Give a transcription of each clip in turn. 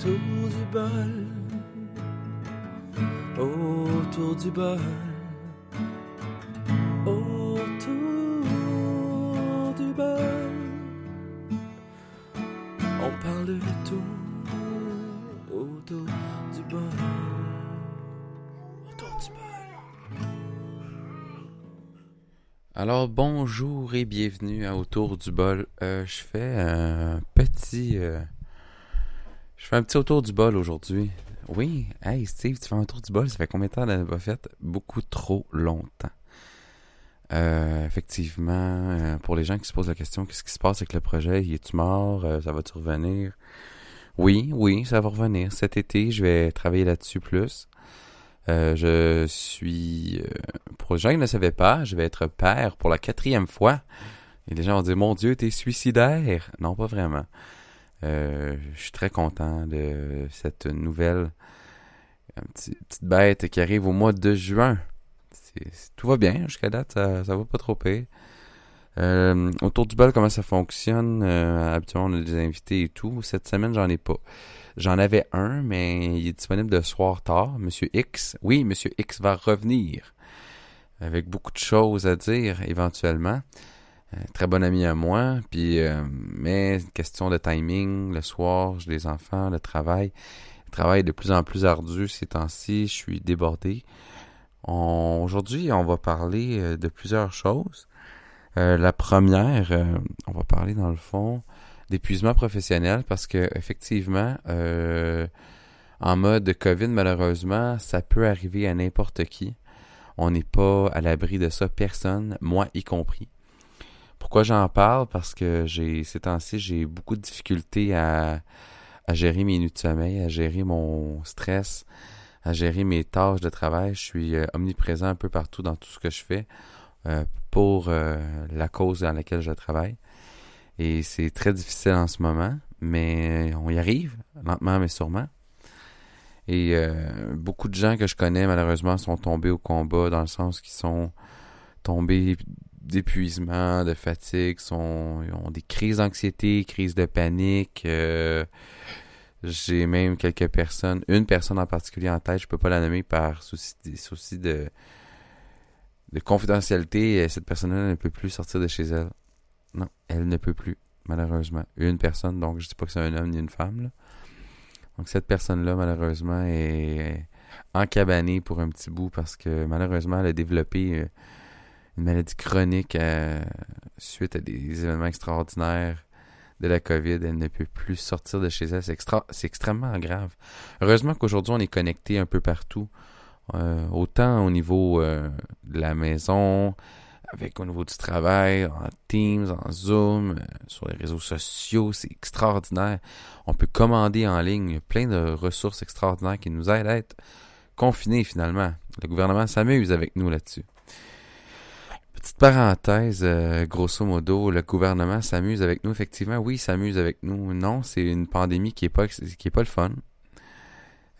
autour du bol, autour du bol, autour du bol. On parle de tout autour du bol, autour du bol. Alors bonjour et bienvenue à Autour du bol. Euh, je fais un petit, euh, je fais un petit autour du bol aujourd'hui. Oui, hey Steve, tu fais un tour du bol. Ça fait combien de temps d'avais pas fait? Beaucoup trop longtemps. Euh, effectivement, euh, pour les gens qui se posent la question, qu'est-ce qui se passe avec le projet? Il est-tu mort? Euh, Ça va-tu revenir? Oui, oui, ça va revenir. Cet été, je vais travailler là-dessus plus. Euh, je suis, pour les gens qui ne savaient pas, je vais être père pour la quatrième fois. Et les gens vont dire, mon Dieu, t'es suicidaire. Non, pas vraiment. Euh, je suis très content de cette nouvelle petite bête qui arrive au mois de juin. Tout va bien jusqu'à date, ça, ça va pas trop pire. Euh, autour du bal, comment ça fonctionne? Euh, habituellement, on a des invités et tout. Cette semaine, j'en ai pas. J'en avais un, mais il est disponible de soir tard. Monsieur X. Oui, Monsieur X va revenir. Avec beaucoup de choses à dire, éventuellement. Euh, très bon ami à moi. Puis, euh, mais question de timing. Le soir, j'ai des enfants, le travail. Le travail est de plus en plus ardu ces temps-ci. Je suis débordé. Aujourd'hui, on va parler euh, de plusieurs choses. Euh, la première, euh, on va parler dans le fond d'épuisement professionnel parce que effectivement, euh, en mode COVID, malheureusement, ça peut arriver à n'importe qui. On n'est pas à l'abri de ça, personne, moi y compris. Pourquoi j'en parle? Parce que j'ai ces temps-ci, j'ai beaucoup de difficultés à, à gérer mes nuits de sommeil, à gérer mon stress, à gérer mes tâches de travail. Je suis euh, omniprésent un peu partout dans tout ce que je fais euh, pour euh, la cause dans laquelle je travaille. Et c'est très difficile en ce moment, mais on y arrive, lentement mais sûrement. Et euh, beaucoup de gens que je connais, malheureusement, sont tombés au combat dans le sens qu'ils sont tombés d'épuisement, de fatigue, ils ont des crises d'anxiété, crises de panique. euh, j'ai même quelques personnes, une personne en particulier en tête, je peux pas la nommer par souci, de, de confidentialité. Cette personne-là ne peut plus sortir de chez elle. Non, elle ne peut plus, malheureusement. Une personne, donc je dis pas que c'est un homme ni une femme. là. Donc cette personne-là, malheureusement, est encabanée pour un petit bout parce que malheureusement, elle a développé euh, une maladie chronique euh, suite à des événements extraordinaires de la COVID. Elle ne peut plus sortir de chez elle. C'est extrêmement grave. Heureusement qu'aujourd'hui, on est connecté un peu partout. Euh, autant au niveau euh, de la maison, avec au niveau du travail, en Teams, en Zoom, sur les réseaux sociaux, c'est extraordinaire. On peut commander en ligne, plein de ressources extraordinaires qui nous aident à être confinés finalement. Le gouvernement s'amuse avec nous là-dessus. Petite parenthèse, euh, grosso modo, le gouvernement s'amuse avec nous. Effectivement, oui, il s'amuse avec nous. Non, c'est une pandémie qui est pas qui est pas le fun.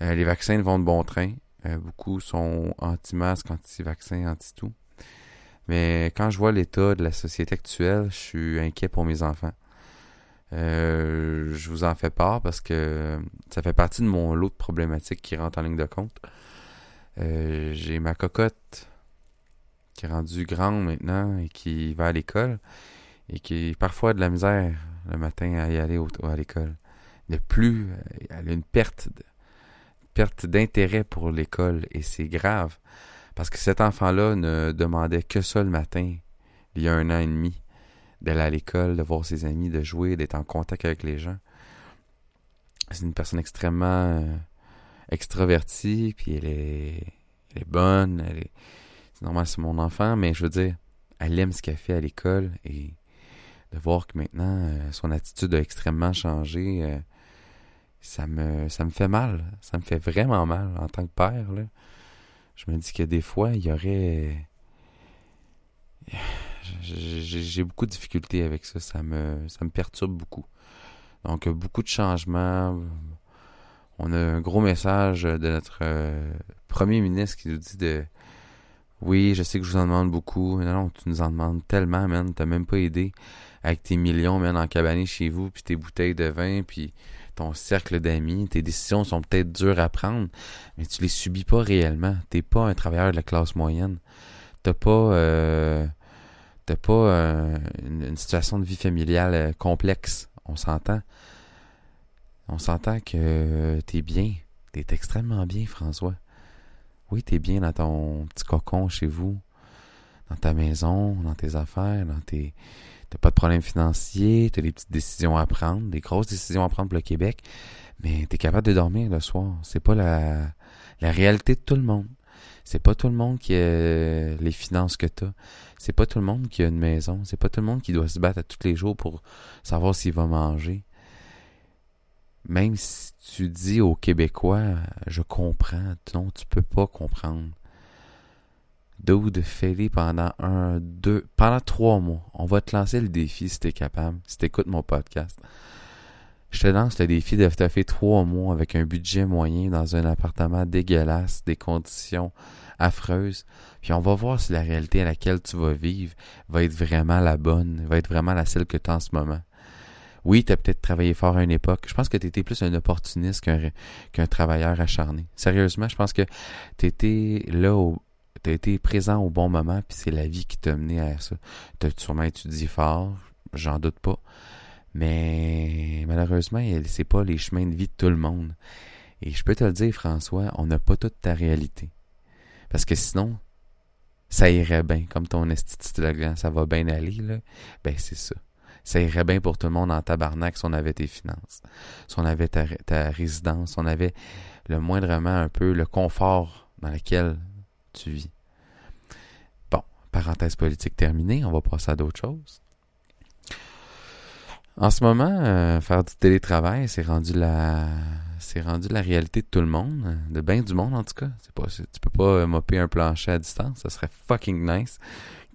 Euh, les vaccins vont de bon train. Euh, beaucoup sont anti-masques, anti-vaccins, anti-tout. Mais quand je vois l'état de la société actuelle, je suis inquiet pour mes enfants. Je vous en fais part parce que ça fait partie de mon lot de problématiques qui rentre en ligne de compte. J'ai ma cocotte qui est rendue grande maintenant et qui va à l'école et qui parfois a de la misère le matin à y aller à l'école. De plus, elle a une perte perte d'intérêt pour l'école et c'est grave parce que cet enfant-là ne demandait que ça le matin il y a un an et demi d'aller à l'école, de voir ses amis, de jouer, d'être en contact avec les gens. C'est une personne extrêmement euh, extravertie, puis elle est, elle est bonne, elle est, c'est normal, c'est mon enfant, mais je veux dire, elle aime ce qu'elle fait à l'école et de voir que maintenant euh, son attitude a extrêmement changé, euh, ça me, ça me fait mal, ça me fait vraiment mal en tant que père. Là. Je me dis que des fois, il y aurait j'ai beaucoup de difficultés avec ça. Ça me, ça me perturbe beaucoup. Donc, euh, beaucoup de changements. On a un gros message de notre premier ministre qui nous dit de Oui, je sais que je vous en demande beaucoup. Non, non, tu nous en demandes tellement, man. T'as même pas aidé avec tes millions, man, en cabané chez vous, puis tes bouteilles de vin, puis ton cercle d'amis. Tes décisions sont peut-être dures à prendre, mais tu les subis pas réellement. T'es pas un travailleur de la classe moyenne. T'as pas, euh, t'as pas euh, une, une situation de vie familiale euh, complexe. On s'entend. On s'entend que t'es bien. T'es extrêmement bien, François. Oui, t'es bien dans ton petit cocon chez vous, dans ta maison, dans tes affaires, dans tes. T'as pas de problème financier, t'as des petites décisions à prendre, des grosses décisions à prendre pour le Québec, mais t'es capable de dormir le soir. C'est pas la, la réalité de tout le monde. C'est pas tout le monde qui a les finances que t'as. C'est pas tout le monde qui a une maison. C'est pas tout le monde qui doit se battre à tous les jours pour savoir s'il va manger. Même si tu dis aux Québécois, je comprends, non, tu peux pas comprendre. Dude, fais-les pendant un, deux, pendant trois mois. On va te lancer le défi si t'es capable, si t'écoutes mon podcast. Je te lance le défi de te faire trois mois avec un budget moyen dans un appartement dégueulasse, des conditions affreuses. Puis on va voir si la réalité à laquelle tu vas vivre va être vraiment la bonne, va être vraiment la celle que tu as en ce moment. Oui, tu as peut-être travaillé fort à une époque. Je pense que tu étais plus un opportuniste qu'un qu'un travailleur acharné. Sérieusement, je pense que tu étais là au, T'as été présent au bon moment, puis c'est la vie qui t'a mené à ça. T'as sûrement étudié fort, j'en doute pas. Mais malheureusement, c'est pas les chemins de vie de tout le monde. Et je peux te le dire, François, on n'a pas toute ta réalité. Parce que sinon, ça irait bien, comme ton slogan, ça va bien aller, là. Ben, c'est ça. Ça irait bien pour tout le monde en tabarnak si on avait tes finances, si on avait ta, résidence, si on avait le moindrement un peu le confort dans lequel tu vis. Bon, parenthèse politique terminée, on va passer à d'autres choses. En ce moment, euh, faire du télétravail, c'est rendu la c'est rendu la réalité de tout le monde, de bien du monde en tout cas. C'est pas, tu peux pas mopper un plancher à distance, ça serait fucking nice.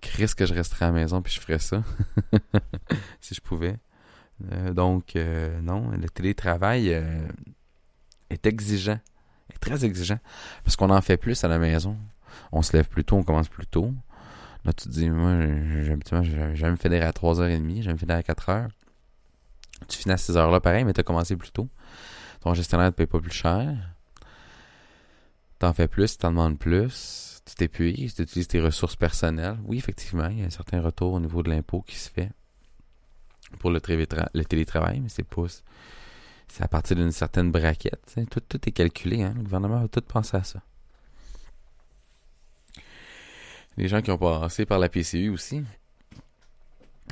Chris que je resterais à la maison puis je ferais ça si je pouvais. Euh, donc euh, non, le télétravail est exigeant, est très exigeant parce qu'on en fait plus à la maison on se lève plus tôt, on commence plus tôt. Là, tu te dis, moi, j'ai jamais fait à 3h30, jamais fait à 4h. Tu finis à 6h là, pareil, mais tu as commencé plus tôt. Ton gestionnaire ne te paye pas plus cher. T'en fais plus, t'en demandes plus. Tu t'épuises, tu utilises tes ressources personnelles. Oui, effectivement, il y a un certain retour au niveau de l'impôt qui se fait pour le, télétravail, mais c'est pas. C'est à partir d'une certaine braquette. Tout, tout est calculé. Hein? Le gouvernement va tout penser à ça. les gens qui ont passé par la PCU aussi.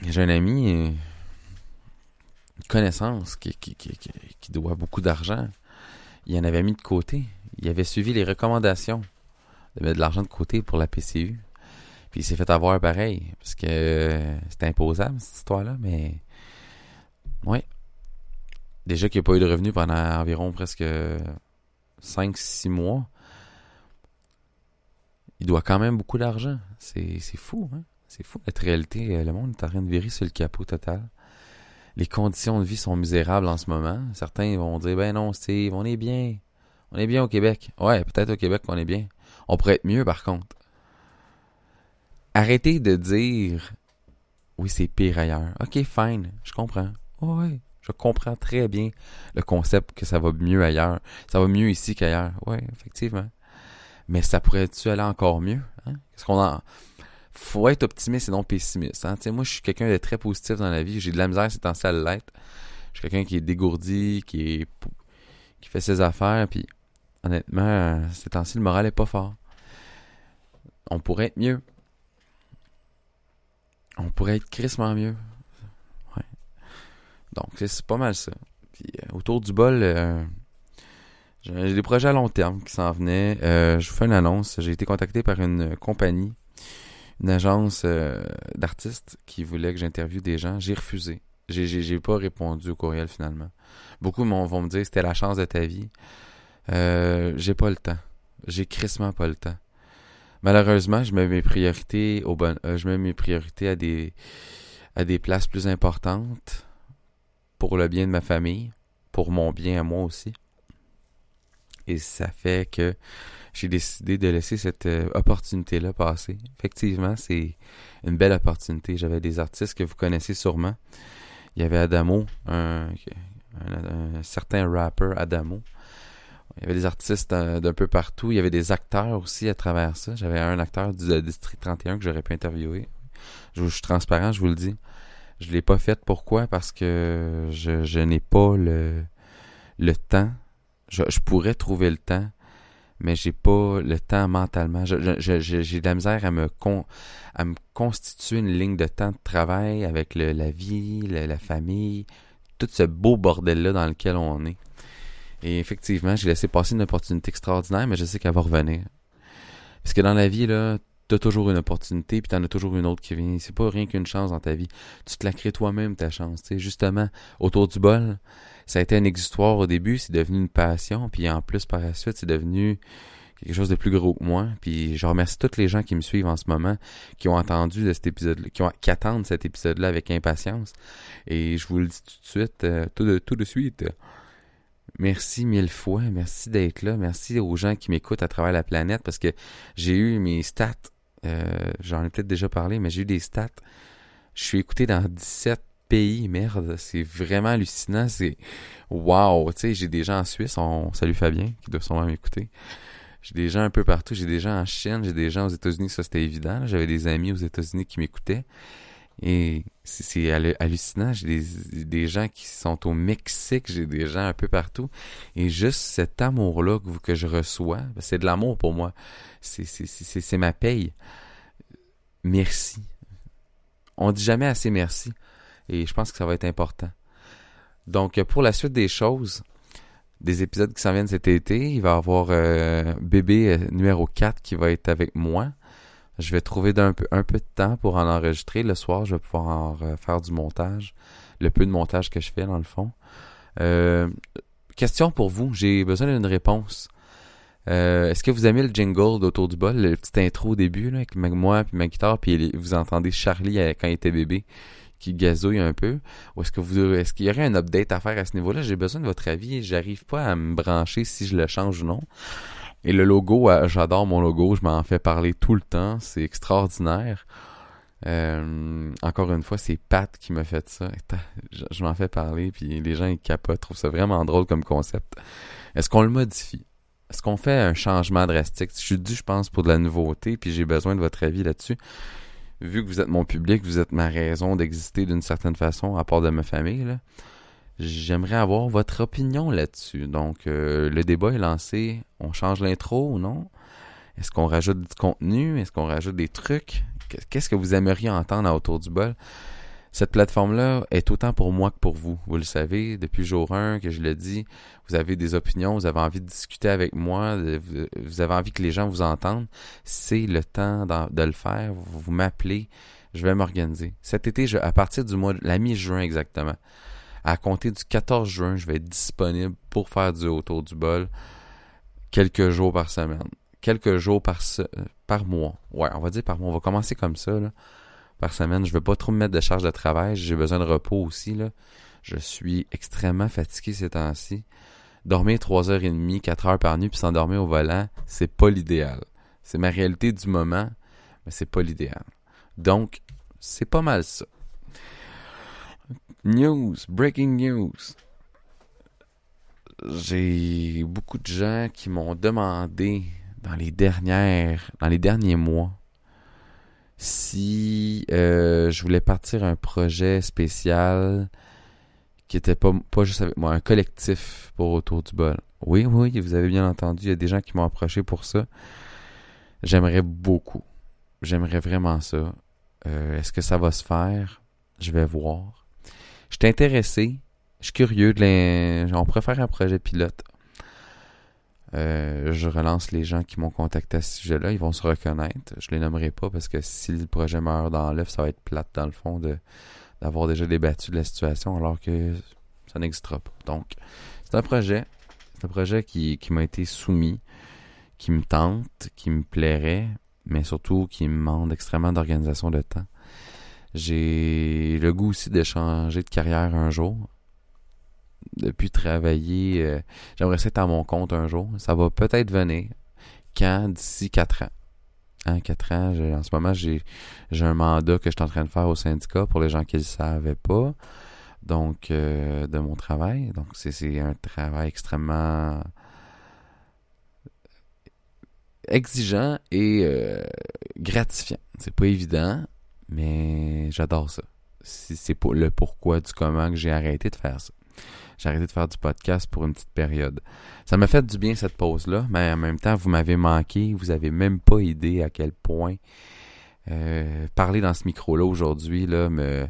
J'ai un ami, euh, une connaissance qui, qui, qui, qui doit beaucoup d'argent. Il en avait mis de côté. Il avait suivi les recommandations de mettre de l'argent de côté pour la PCU. Puis il s'est fait avoir pareil. Parce que euh, c'était imposable, cette histoire-là, mais. Ouais. Déjà qu'il n'y a pas eu de revenus pendant environ presque 5-6 mois il doit quand même beaucoup d'argent. C'est, fou, hein? C'est fou. Notre réalité, euh, le monde est en train de virer sur le capot total. Les conditions de vie sont misérables en ce moment. Certains vont dire, ben non, Steve, on est bien. On est bien au Québec. Ouais, peut-être au Québec qu'on est bien. On pourrait être mieux, par contre. Arrêtez de dire, oui, c'est pire ailleurs. Ok, fine, je comprends. ouais, je comprends très bien le concept que ça va mieux ailleurs. Ça va mieux ici qu'ailleurs. Ouais, effectivement mais ça pourrait-tu aller encore mieux? Hein? Est-ce qu'on en... Faut être optimiste et non pessimiste. Hein? moi, je suis quelqu'un de très positif dans la vie. J'ai de la misère, c'est temps à l'être. Je suis quelqu'un qui est dégourdi, qui est qui fait ses affaires, honnêtement, ces temps-ci, le moral est pas fort. On pourrait être mieux. On pourrait être crissement mieux. Donc, c'est pas mal ça. Euh, autour du bol, euh, j'ai des projets à long terme qui s'en venaient. Euh, je vous fais une annonce. J'ai été contacté par une compagnie, une agence d'artistes qui voulait que j'interviewe des gens. J'ai refusé. J'ai, pas répondu au courriel finalement. Beaucoup vont me dire c'était la chance de ta vie. J'ai pas le temps. J'ai crissement pas le temps. Malheureusement, je mets mes priorités au bon, je mets mes priorités à des à des places plus importantes pour le bien de ma famille, pour mon bien à moi aussi. Et ça fait que j'ai décidé de laisser cette euh, opportunité-là passer. Effectivement, c'est une belle opportunité. J'avais des artistes que vous connaissez sûrement. Il y avait Adamo, un, un, un certain rapper Adamo. Il y avait des artistes euh, d'un peu partout. Il y avait des acteurs aussi à travers ça. J'avais un acteur du euh, District 31 que j'aurais pu interviewer. Je, suis transparent, je vous le dis. Je l'ai pas fait. Pourquoi? Parce que je, n'ai pas le, le temps. Je, pourrais trouver le temps, mais j'ai pas le temps mentalement. J'ai de la misère à me, con, à me constituer une ligne de temps de travail avec le- la vie, la famille, tout ce beau bordel-là dans lequel on est. Et effectivement, j'ai laissé passer une opportunité extraordinaire, mais je sais qu'elle va revenir. Parce dans la vie, là, t'as toujours une opportunité, puis t'en as toujours une autre qui vient. C'est pas rien qu'une chance dans ta vie. Tu te la crées toi-même, ta chance. Tu sais, justement, autour du bol, ça a été un exutoire au début, c'est devenu une passion, puis en plus, par la suite, c'est devenu quelque chose de plus gros que moi. Puis je remercie tous les gens qui me suivent en ce moment, qui ont entendu de cet épisode qui, qui attendent cet épisode-là avec impatience. Et je vous le dis tout de suite, euh, tout de suite. Merci mille fois, merci d'être là, merci aux gens qui m'écoutent à travers la planète parce que j'ai eu mes stats, euh, j'en ai peut-être déjà parlé, mais j'ai eu des stats. Je suis écouté dans 17 pays, merde, c'est vraiment hallucinant, c'est wow, tu sais, j'ai des gens en Suisse, on salue Fabien qui doit sûrement m'écouter. J'ai des gens un peu partout, j'ai des gens en Chine, j'ai des gens aux États-Unis, ça c'était évident, j'avais des amis aux États-Unis qui m'écoutaient. Et c'est c'est hallu- hallucinant. J'ai des, des gens qui sont au Mexique, j'ai des gens un peu partout. Et juste cet amour-là que, que je reçois, ben, c'est de l'amour pour moi. C'est ma paye. Merci. On dit jamais assez merci. Et je pense que ça va être important. Donc, pour la suite des choses, des épisodes qui s'en viennent cet été, il va y avoir euh, bébé euh, numéro 4 qui va être avec moi. Je vais trouver un peu de temps pour en enregistrer. Le soir, je vais pouvoir faire du montage. Le peu de montage que je fais, dans le fond. Euh, question pour vous. J'ai besoin d'une réponse. Euh, Est-ce que vous aimez le jingle d'Autour du bol, le petit intro au début, là, avec moi puis ma guitare, puis vous entendez Charlie euh, quand il était bébé qui gazouille un peu? Ou est-ce que vous est-ce qu'il y aurait un update à faire à ce niveau-là? J'ai besoin de votre avis. J'arrive pas à me brancher si je le change ou non. Et le logo, euh, j'adore mon logo, je m'en fais parler tout le temps, c'est extraordinaire. Euh, encore une fois, c'est Pat qui m'a fait ça. Je, m'en fais parler, puis les gens ils capotent, trouvent ça vraiment drôle comme concept. Est-ce qu'on le modifie? Est-ce qu'on fait un changement drastique? Je suis dû, je pense, pour de la nouveauté, puis j'ai besoin de votre avis là-dessus. Vu que vous êtes mon public, vous êtes ma raison d'exister d'une certaine façon, à part de ma famille, là. J'aimerais avoir votre opinion là-dessus. Donc, euh, le débat est lancé. On change l'intro ou non? Est-ce qu'on rajoute du contenu? Est-ce qu'on rajoute des trucs? Qu'est-ce que vous aimeriez entendre à Autour du bol? Cette plateforme-là est autant pour moi que pour vous. Vous le savez, depuis jour 1 que je le dis, vous avez des opinions, vous avez envie de discuter avec moi, vous- avez envie que les gens vous entendent. C'est le temps de le faire. Vous, vous m'appelez, je vais m'organiser. Cet été, je, à partir du mois, de- la mi-juin exactement, à compter du 14 juin, je vais être disponible pour faire du autour du bol quelques jours par semaine. Quelques jours par, par mois. Ouais, on va dire par mois. On va commencer comme ça, par semaine. Je vais pas trop me mettre de charge de travail. J'ai besoin de repos aussi, là. Je suis extrêmement fatigué ces temps-ci. Dormir 3h30, 4 heures par nuit, puis s'endormir au volant, c'est pas l'idéal. C'est ma réalité du moment, mais c'est pas l'idéal. Donc, c'est pas mal ça. News, breaking news. J'ai beaucoup de gens qui m'ont demandé dans les dernières, dans les derniers mois, si euh, je voulais partir un projet spécial qui était pas, juste avec moi, un collectif pour Autour du bol. Oui, oui, vous avez bien entendu, il y a des gens qui m'ont approché pour ça. J'aimerais beaucoup. J'aimerais vraiment ça. Euh, Est-ce que ça va se faire? Je vais voir. Je suis intéressé. Je suis curieux de On pourrait un projet pilote. Euh, je relance les gens qui m'ont contacté à ce sujet-là. Ils vont se reconnaître. Je les nommerai pas parce que si le projet meurt dans l'œuf, ça va être plate dans le fond d'avoir déjà débattu de la situation alors que ça n'existera pas. Donc, c'est un projet. C'est un projet qui, qui m'a été soumis, qui me tente, qui me plairait, mais surtout qui me demande extrêmement d'organisation de temps. J'ai le goût aussi de changer de carrière un jour. Depuis travailler, euh, j'aimerais ça être à mon compte un jour. Ça va peut-être venir. Quand? D'ici quatre ans. Hein, quatre ans, j'ai- en ce moment, j'ai j'ai un mandat que je suis en train de faire au syndicat pour les gens qui ne le savaient pas. donc euh, de mon travail. Donc c'est un travail extrêmement exigeant et euh, gratifiant. C'est pas évident, mais j'adore ça. C'est le pourquoi du comment que j'ai arrêté de faire ça. J'ai arrêté de faire du podcast pour une petite période. Ça m'a fait du bien cette pause-là, mais en même temps, vous m'avez manqué. Vous avez même pas idée à quel point euh, parler dans ce micro-là aujourd'hui là, me,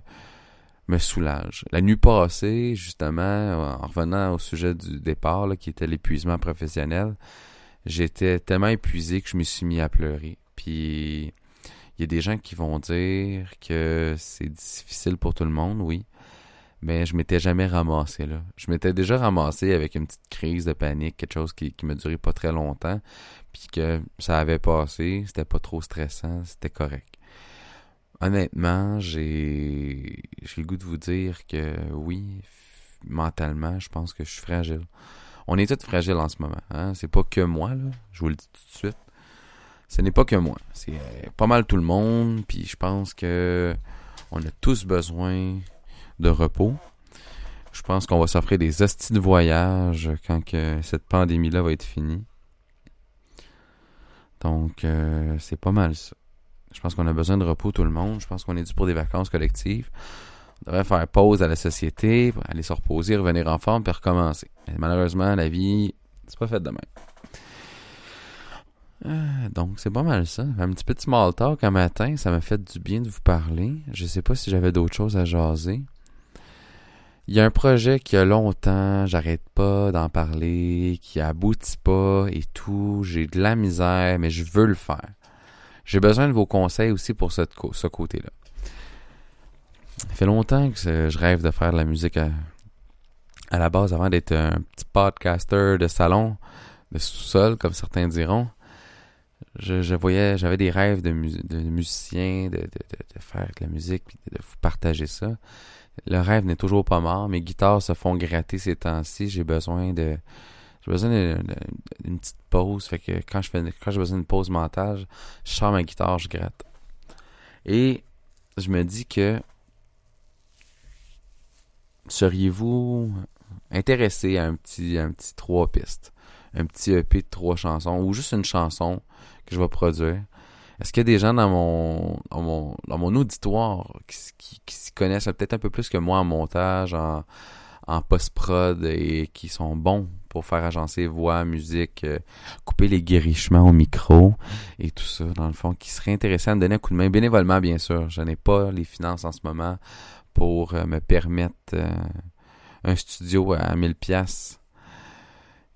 me soulage. La nuit passée, justement, en revenant au sujet du départ, qui était l'épuisement professionnel, j'étais tellement épuisé que je me suis mis à pleurer. Puis il y a des gens qui vont dire que c'est difficile pour tout le monde, oui. Mais je m'étais jamais ramassé là. Je m'étais déjà ramassé avec une petite crise de panique, quelque chose qui, qui me durait pas très longtemps, puis que ça avait passé, c'était pas trop stressant, c'était correct. Honnêtement, j'ai le goût de vous dire que oui, mentalement, je pense que je suis fragile. On est tous fragiles en ce moment. Hein? C'est pas que moi, là. Je vous le dis tout de suite. Ce n'est pas que moi. C'est euh, pas mal tout le monde. Puis je pense que on a tous besoin de repos. Je pense qu'on va s'offrir des hosties de voyage quand cette pandémie-là va être finie. Donc, euh, c'est pas mal ça. Je pense qu'on a besoin de repos tout le monde. Je pense qu'on est dû pour des vacances collectives. On devrait faire pause à la société, aller se reposer, revenir en forme, puis recommencer. Mais malheureusement, la vie, c'est pas fait de même. Euh, donc, c'est pas mal ça. Un petit peu de small talk un matin, ça m'a fait du bien de vous parler. Je sais pas si j'avais d'autres choses à jaser. Il y a un projet qui a longtemps, j'arrête pas d'en parler, qui aboutit pas et tout. J'ai de la misère, mais je veux le faire. J'ai besoin de vos conseils aussi pour ce, ce côté-là. Ça fait longtemps que je rêve de faire de la musique à, la base avant d'être un petit podcaster de salon, de sous-sol, comme certains diront. Je, voyais, j'avais des rêves de, de musicien, de, faire de la musique, puis de vous partager ça. Le rêve n'est toujours pas mort. Mes guitares se font gratter ces temps-ci. J'ai besoin de, j'ai besoin d'une petite pause. Fait que quand je fais, quand j'ai besoin d'une pause mentale, je sors ma guitare, je gratte. Et je me dis que seriez-vous intéressé à un petit, un petit trois pistes, un petit EP de trois chansons ou juste une chanson que je vais produire? Est-ce qu'il y a des gens dans mon, dans mon, dans mon auditoire qui, qui, s'y connaissent peut-être un peu plus que moi en montage, en, post-prod et qui sont bons pour faire agencer voix, musique, euh, couper les guérichements au micro et tout ça, dans le fond, qui seraient intéressés à me donner un coup de main, bénévolement, bien sûr. Je n'ai pas les finances en ce moment pour euh, me permettre euh, un studio à 1000 pièces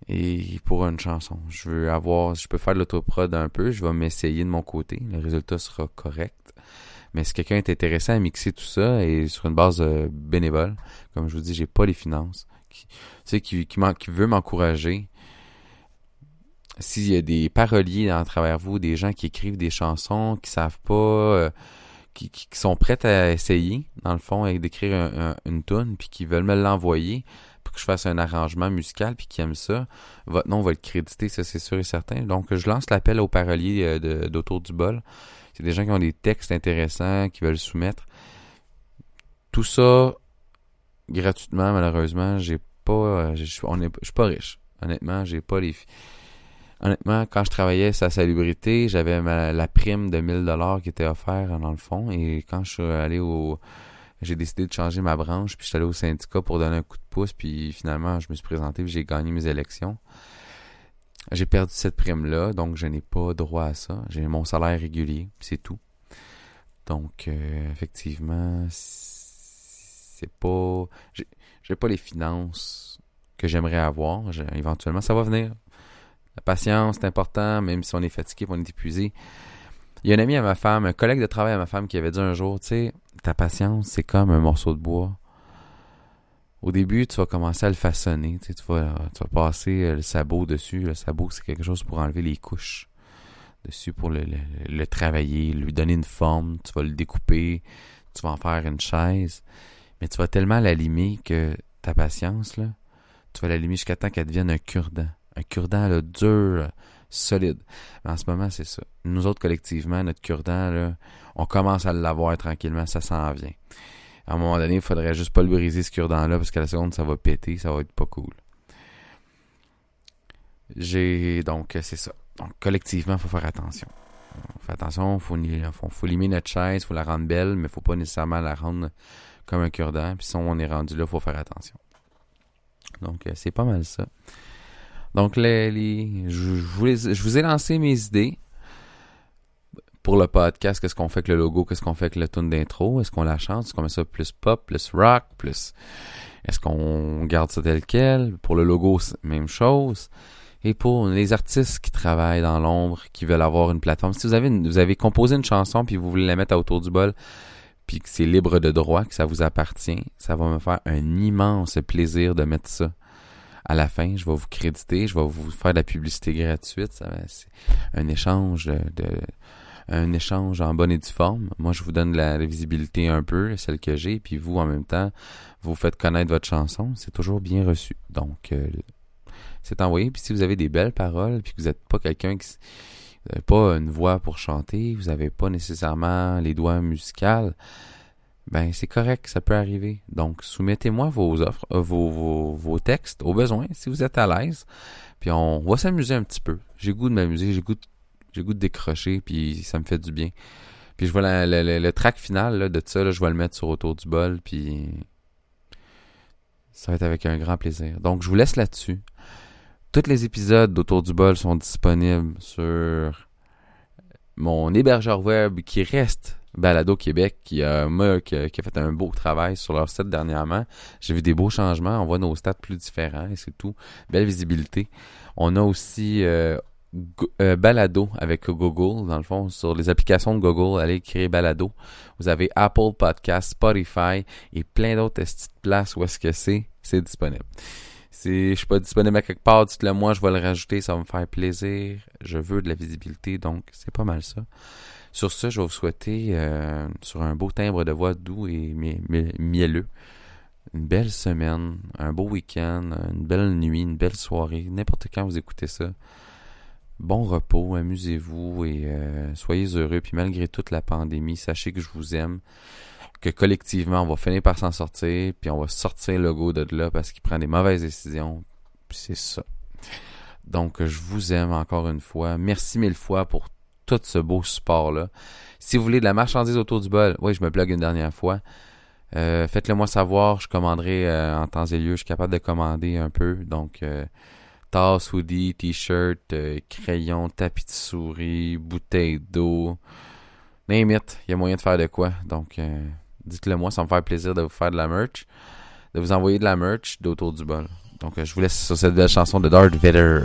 et pour une chanson. Je veux avoir, je peux faire de l'autoprod un peu, je vais m'essayer de mon côté, le résultat sera correct. Mais si quelqu'un est intéressé à mixer tout ça et sur une base euh, bénévole, comme je vous dis, j'ai pas les finances, qui, tu sais, qui, veut m'encourager, s'il y a des paroliers à travers vous, des gens qui écrivent des chansons, qui savent pas, euh, qui, sont prêts à essayer, dans le fond, d'écrire une tune, puis qui veulent me l'envoyer, que je fasse un arrangement musical puis qui aime ça, votre nom va être crédité, ça c'est sûr et certain. Donc je lance l'appel aux paroliers euh, d'Autour du bol. C'est des gens qui ont des textes intéressants, qui veulent soumettre. Tout ça gratuitement, malheureusement, j'ai pas. Euh, je suis pas riche. Honnêtement, j'ai pas les. Honnêtement, quand je travaillais sa salubrité, j'avais la prime de 1000 dollars qui était offerte dans le fond. Et quand je suis allé au j'ai décidé de changer ma branche, puis je suis allé au syndicat pour donner un coup de pouce, puis finalement, je me suis présenté, puis j'ai gagné mes élections. J'ai perdu cette prime-là, donc je n'ai pas droit à ça. J'ai mon salaire régulier, c'est tout. Donc, euh, effectivement, c'est pas... J'ai pas les finances que j'aimerais avoir. Éventuellement, ça va venir. La patience, c'est important, même si on est fatigué, on est épuisé. Il y a un ami à ma femme, un collègue de travail à ma femme qui avait dit un jour, tu sais, ta patience, c'est comme un morceau de bois. Au début, tu vas commencer à le façonner, tu, vas, passer euh, le sabot dessus. Le sabot, c'est quelque chose pour enlever les couches dessus, pour le, le, travailler, lui donner une forme. Tu vas le découper, tu vas en faire une chaise. Mais tu vas tellement l'allumer que ta patience, là, tu vas l'allumer jusqu'à temps qu'elle devienne un cure-dent. Un cure-dent, dur, solide. En ce moment, c'est ça. Nous autres, collectivement, notre cure-dent, on commence à l'avoir tranquillement, ça s'en vient. À un moment donné, il faudrait juste pas le briser ce cure-dent-là parce qu'à la seconde, ça va péter, ça va être pas cool. J'ai donc c'est ça. Donc collectivement, il faut faire attention. On fait attention, il faut, limer notre chaise, il faut la rendre belle, mais il faut pas nécessairement la rendre comme un cure-dent. Puis si on est rendu là, il faut faire attention. Donc c'est pas mal ça. Donc les, je, vous ai lancé mes idées. Pour le podcast, qu'est-ce qu'on fait avec le logo, qu'est-ce qu'on fait avec le tune d'intro, est-ce qu'on la chante, est-ce qu'on met ça plus pop, plus rock, plus est-ce qu'on garde ça tel quel, pour le logo, même chose. Et pour les artistes qui travaillent dans l'ombre, qui veulent avoir une plateforme, si vous avez vous avez composé une chanson puis vous voulez la mettre autour du bol, puis que c'est libre de droit, que ça vous appartient, ça va me faire un immense plaisir de mettre ça à la fin, je vais vous créditer, je vais vous faire de la publicité gratuite. C'est un échange de, un échange en bonne et due forme. Moi, je vous donne la, visibilité un peu, celle que j'ai, puis vous, en même temps, vous faites connaître votre chanson. C'est toujours bien reçu. Donc, euh, c'est envoyé. Puis si vous avez des belles paroles, puis que vous n'êtes pas quelqu'un qui n'avez pas une voix pour chanter, vous n'avez pas nécessairement les doigts musicales, ben c'est correct, ça peut arriver. Donc, soumettez-moi vos offres, euh, vos, vos, vos, textes au besoin, si vous êtes à l'aise. Puis on va s'amuser un petit peu. J'ai goût de m'amuser, j'ai goût de j'ai goût de décrocher, puis ça me fait du bien. Puis je vois le track final de ça, je vais le mettre sur Autour du bol, puis ça va être avec un grand plaisir. Donc je vous laisse là-dessus. Tous les épisodes d'Autour du bol sont disponibles sur mon hébergeur web qui reste Balado Québec, qui a, qui a, fait un beau travail sur leur site dernièrement. J'ai vu des beaux changements. On voit nos stats plus différents et c'est tout. Belle visibilité. On a aussi euh, euh, balado avec Google, dans le fond, sur les applications de Google, allez créer Balado. Vous avez Apple Podcast, Spotify et plein d'autres places où est-ce que c'est, c'est disponible. Si je suis pas disponible à quelque part, dites-le moi, je vais le rajouter, ça va me faire plaisir. Je veux de la visibilité, donc c'est pas mal ça. Sur ce, je vais vous souhaiter, euh, sur un beau timbre de voix doux et mielleux, une belle semaine, un beau week-end, une belle nuit, une belle soirée, n'importe quand vous écoutez ça bon repos, amusez-vous et euh, soyez heureux. Puis malgré toute la pandémie, sachez que je vous aime, que collectivement, on va finir par s'en sortir, puis on va sortir le go de là parce qu'il prend des mauvaises décisions. Puis c'est ça. Donc, je vous aime encore une fois. Merci mille fois pour tout ce beau support-là. Si vous voulez de la marchandise autour du bol, oui, je me blogue une dernière fois. Euh, faites-le moi savoir, je commanderai euh, en temps et lieu. Je suis capable de commander un peu. Donc, tasse, hoodie, t-shirt, euh, crayon, tapis de souris, bouteille d'eau. Name it, il y a moyen de faire de quoi. Donc, euh, dites-le moi, ça me fait plaisir de vous faire de la merch, de vous envoyer de la merch d'autour du bol. Donc, euh, je vous laisse sur cette belle chanson de Darth Vader.